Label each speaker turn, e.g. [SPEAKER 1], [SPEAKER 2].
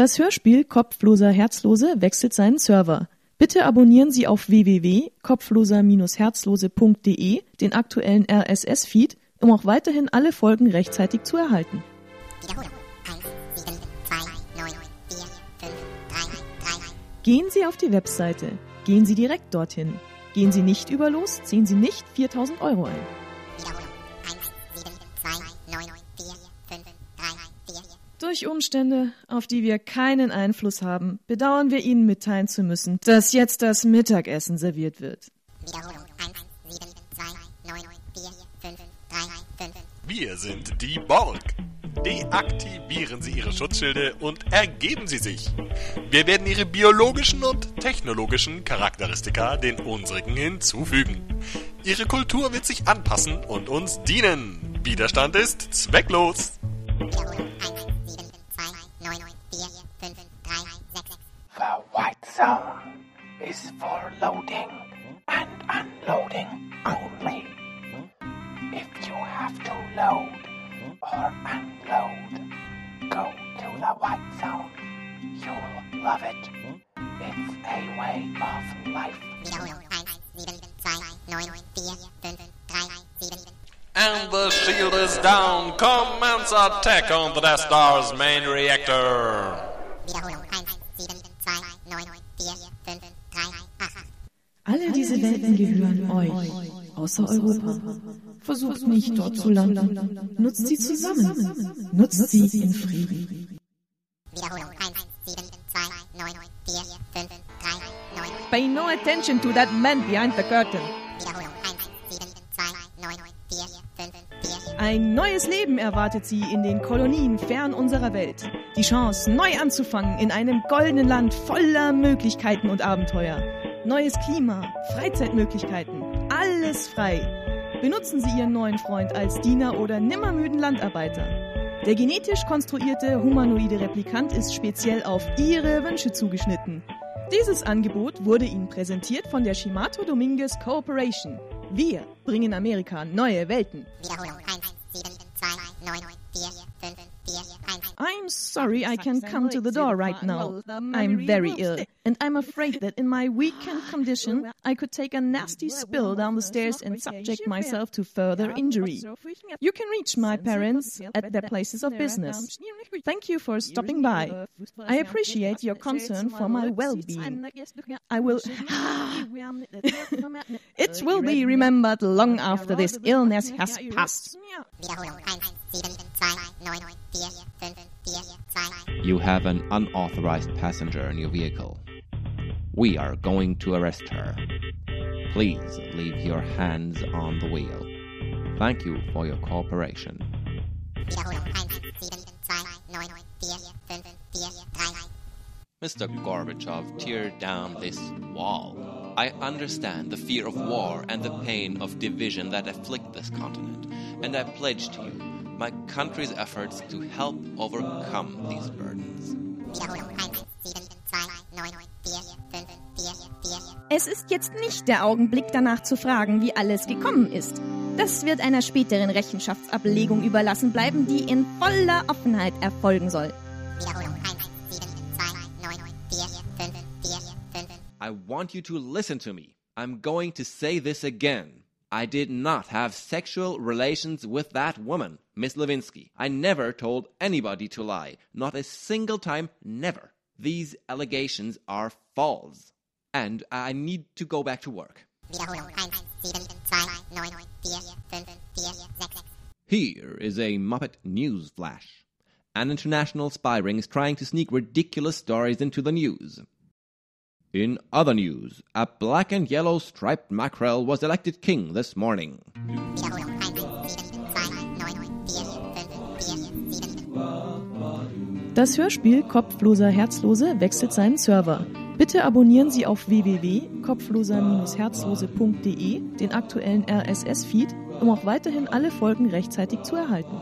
[SPEAKER 1] Das Hörspiel Kopfloser Herzlose wechselt seinen Server. Bitte abonnieren Sie auf www.kopfloser-herzlose.de den aktuellen RSS-Feed, um auch weiterhin alle Folgen rechtzeitig zu erhalten.
[SPEAKER 2] Wiederholung. 1, 7, 2, 9, 4, 5, 3, 3, 3.
[SPEAKER 1] Gehen Sie auf die Webseite. Gehen Sie direkt dorthin. Gehen Sie nicht über los, ziehen Sie nicht 4000 Euro ein. Durch Umstände, auf die wir keinen Einfluss haben, bedauern wir Ihnen mitteilen zu müssen, dass jetzt das Mittagessen serviert wird.
[SPEAKER 2] Wiederholung. 1, 7, 2, 9, 4, 5, 3, 5.
[SPEAKER 3] Wir sind die Borg. Deaktivieren Sie Ihre Schutzschilde und ergeben Sie sich. Wir werden Ihre biologischen und technologischen Charakteristika den unsrigen hinzufügen. Ihre Kultur wird sich anpassen und uns dienen. Widerstand ist zwecklos.
[SPEAKER 2] Wiederholung.
[SPEAKER 4] The white zone is for loading and unloading only. If you have to load or unload, go to the white zone. You'll love it. It's a way of life.
[SPEAKER 2] Wiederholung. 1, 7, 2, 9, 4, 5, 3, 7, 7.
[SPEAKER 3] And the shield is down. Commence attack on the Death Star's main reactor.
[SPEAKER 2] Wiederholung. 1, 7, 2, 9, 4, 5, 3, 8.
[SPEAKER 1] Alle diese Welten gehören euch, außer Europa. Versucht nicht dort zu landen. Nutzt sie zusammen. Nutzt sie in Frieden.
[SPEAKER 2] Wiederholung. 1, 7, 2, 9, 4, 5, 3, 9.
[SPEAKER 1] Pay no attention to that man behind the curtain. Ein neues Leben erwartet sie in den Kolonien fern unserer Welt. Die Chance, neu anzufangen in einem goldenen Land voller Möglichkeiten und Abenteuer. Neues Klima, Freizeitmöglichkeiten, alles frei. Benutzen Sie Ihren neuen Freund als Diener oder nimmermüden Landarbeiter. Der genetisch konstruierte humanoide Replikant ist speziell auf Ihre Wünsche zugeschnitten. Dieses Angebot wurde Ihnen präsentiert von der Shimato Dominguez Corporation. Wir bringen Amerika neue Welten.
[SPEAKER 2] Wiederholung. 1, 7, 2, 9, 4, 5, 4, 1.
[SPEAKER 1] I'm sorry I can't come to the door right now. I'm very ill, and I'm afraid that in my weakened condition, I could take a nasty spill down the stairs and subject myself to further injury. You can reach my parents at their places of business. Thank you for stopping by. I appreciate your concern for my well-being. I will. it will be remembered long after this illness has passed.
[SPEAKER 2] Wiederholung. 1, 7, 2, 9, 4, 5, 4, 2.
[SPEAKER 5] You have an unauthorized passenger in your vehicle. We are going to arrest her. Please leave your hands on the wheel. Thank you for your cooperation.
[SPEAKER 2] Wiederholung. 1, 7, 2, 9, 4, 5, 4, 3.
[SPEAKER 5] Mr. Gorbachev, tear down this wall. I understand the fear of war and the pain of division that afflict this continent, and I pledge to you my country's efforts to help overcome these burdens.
[SPEAKER 2] Wiederholung. 1, 7, 2, 9, 4, 5, 4, 4.
[SPEAKER 6] Es ist jetzt nicht der Augenblick danach zu fragen, wie alles gekommen ist. Das wird einer späteren Rechenschaftsablegung überlassen bleiben, die in voller Offenheit erfolgen soll.
[SPEAKER 2] Wiederholung. 1, 7, 2, 9, 4, 5, 4, 5.
[SPEAKER 5] I want you to listen to me. I'm going to say this again. I did not have sexual relations with that woman, Miss Levinsky. I never told anybody to lie. Not a single time, never. These allegations are false. And I need to go back to work.
[SPEAKER 2] Wiederholung. 1, 7, 2, 9, 4, 5, 4, 6, 6.
[SPEAKER 5] Here is a Muppet news flash. An international spy ring is trying to sneak ridiculous stories into the news. In other news, a black and yellow striped mackerel was elected king this morning.
[SPEAKER 2] Wiederholung. 1, 7, 2, 9, 4, 5, 4, 7.
[SPEAKER 1] Das Hörspiel Kopfloser Herzlose wechselt seinen Server. Bitte abonnieren Sie auf www.kopfloser-herzlose.de den aktuellen RSS-Feed, um auch weiterhin alle Folgen rechtzeitig zu erhalten.